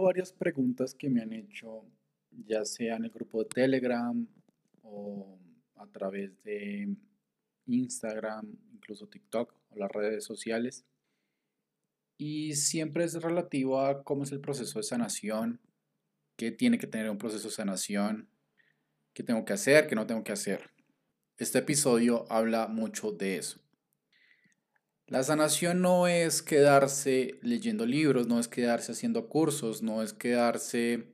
varias preguntas que me han hecho, ya sea en el grupo de Telegram o a través de Instagram, incluso TikTok o las redes sociales. Y siempre es relativo a cómo es el proceso de sanación, qué tiene que tener un proceso de sanación, qué tengo que hacer, qué no tengo que hacer. Este episodio habla mucho de eso. La sanación no es quedarse leyendo libros, no es quedarse haciendo cursos, no es quedarse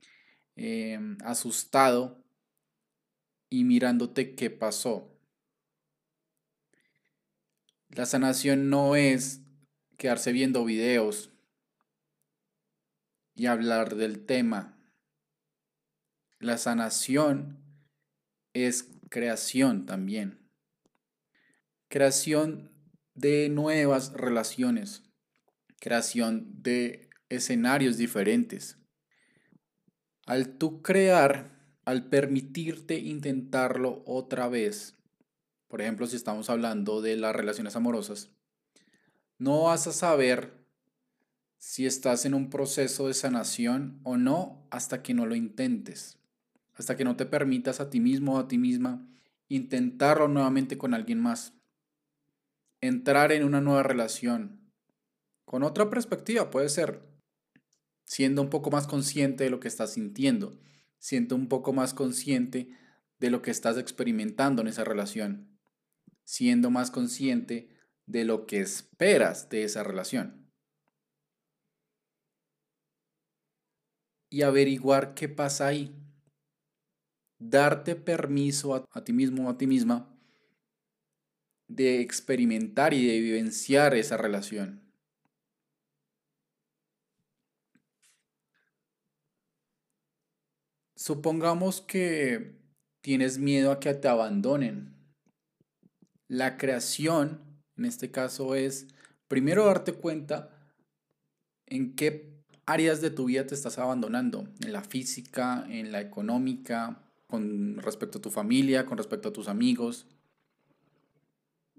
em, asustado y mirándote qué pasó. La sanación no es quedarse viendo videos y hablar del tema. La sanación es creación también. Creación de nuevas relaciones, creación de escenarios diferentes. Al tú crear, al permitirte intentarlo otra vez, por ejemplo, si estamos hablando de las relaciones amorosas, no vas a saber si estás en un proceso de sanación o no hasta que no lo intentes, hasta que no te permitas a ti mismo o a ti misma intentarlo nuevamente con alguien más entrar en una nueva relación con otra perspectiva, puede ser siendo un poco más consciente de lo que estás sintiendo, siendo un poco más consciente de lo que estás experimentando en esa relación, siendo más consciente de lo que esperas de esa relación. Y averiguar qué pasa ahí. Darte permiso a, ti mismo o a ti misma de experimentar y de vivenciar esa relación. Supongamos que tienes miedo a que te abandonen. La creación, en este caso, es primero darte cuenta en qué áreas de tu vida te estás abandonando, en la física, en la económica, con respecto a tu familia, con respecto a tus amigos,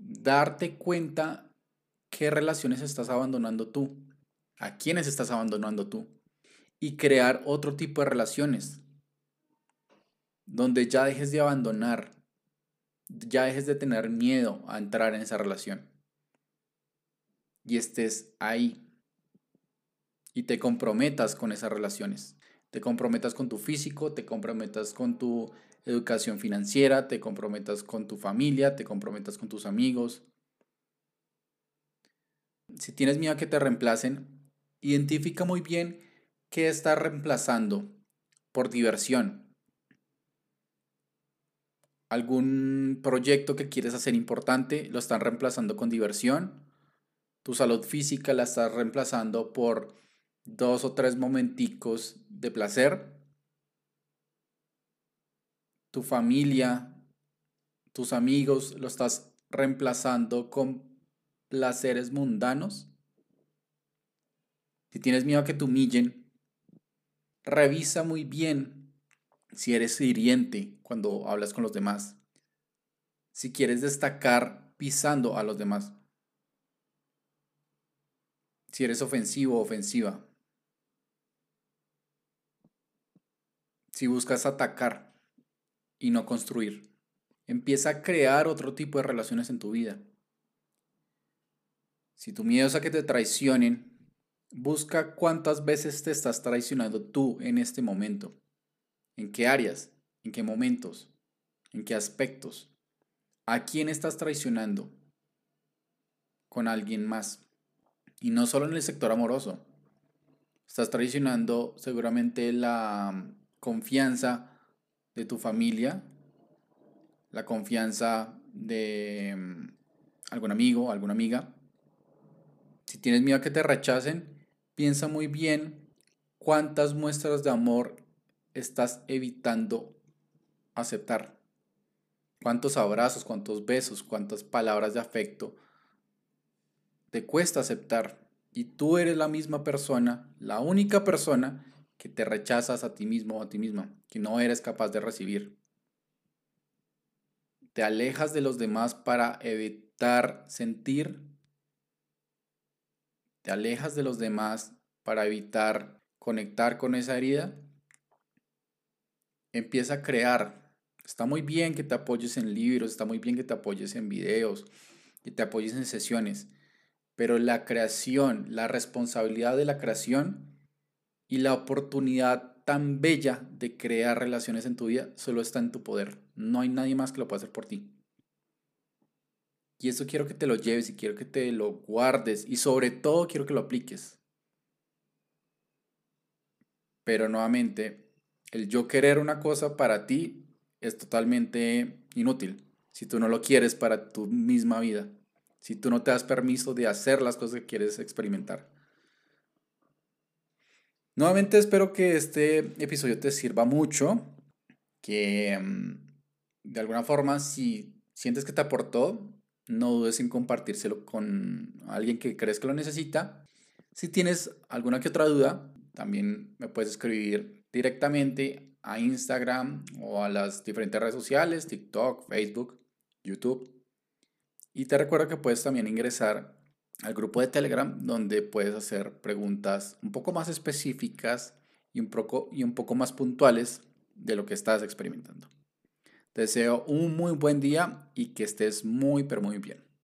darte cuenta qué relaciones estás abandonando tú, a quiénes estás abandonando tú y crear otro tipo de relaciones donde ya dejes de abandonar, ya dejes de tener miedo a entrar en esa relación y estés ahí y te comprometas con esas relaciones. Te comprometas con tu físico, te comprometas con tu educación financiera, te comprometas con tu familia, te comprometas con tus amigos. Si tienes miedo a que te reemplacen, identifica muy bien qué estás reemplazando por diversión. Algún proyecto que quieres hacer importante lo están reemplazando con diversión. Tu salud física la estás reemplazando por dos o tres momenticos de placer tu familia, tus amigos, lo estás reemplazando con placeres mundanos? Si tienes miedo a que te humillen, revisa muy bien si eres hiriente cuando hablas con los demás. Si quieres destacar pisando a los demás. Si eres ofensivo o ofensiva. Si buscas atacar y no construir. Empieza a crear otro tipo de relaciones en tu vida. Si tu miedo es a que te traicionen, busca cuántas veces te estás traicionando tú en este momento. ¿En qué áreas? ¿En qué momentos? ¿En qué aspectos? ¿A quién estás traicionando? Con alguien más. Y no solo en el sector amoroso. Estás traicionando seguramente la confianza de tu familia, la confianza de mm, algún amigo, alguna amiga. Si tienes miedo a que te rechacen, piensa muy bien cuántas muestras de amor estás evitando aceptar. Cuántos abrazos, cuántos besos, cuántas palabras de afecto te cuesta aceptar. Y tú eres la misma persona, la única persona que te rechazas a ti mismo o a ti misma, que no eres capaz de recibir. Te alejas de los demás para evitar sentir. Te alejas de los demás para evitar conectar con esa herida, empieza a crear. Está muy bien que te apoyes en libros, está muy bien que te apoyes en videos, que te apoyes en sesiones, pero la creación, la responsabilidad de la creación y la oportunidad tan bella de crear relaciones en tu vida solo está en tu poder. No hay nadie más que lo pueda hacer por ti. Y eso quiero que te lo lleves y quiero que te lo guardes y sobre todo quiero que lo apliques. Pero nuevamente, el yo querer una cosa para ti es totalmente inútil si tú no lo quieres para tu misma vida, si tú no te das permiso de hacer las cosas que quieres experimentar. Nuevamente espero que este episodio te sirva mucho, que mm, de alguna forma si sientes que te aportó, no dudes en compartírselo con alguien que crees que lo necesita. Si tienes alguna que otra duda, también me puedes escribir directamente a Instagram o a las diferentes redes sociales, TikTok, Facebook, YouTube. Y te recuerdo que puedes también ingresar al grupo de Telegram donde puedes hacer preguntas un poco más específicas y un poco, y un poco más puntuales de lo que estás experimentando. Te deseo un muy buen día y que estés muy, pero muy bien.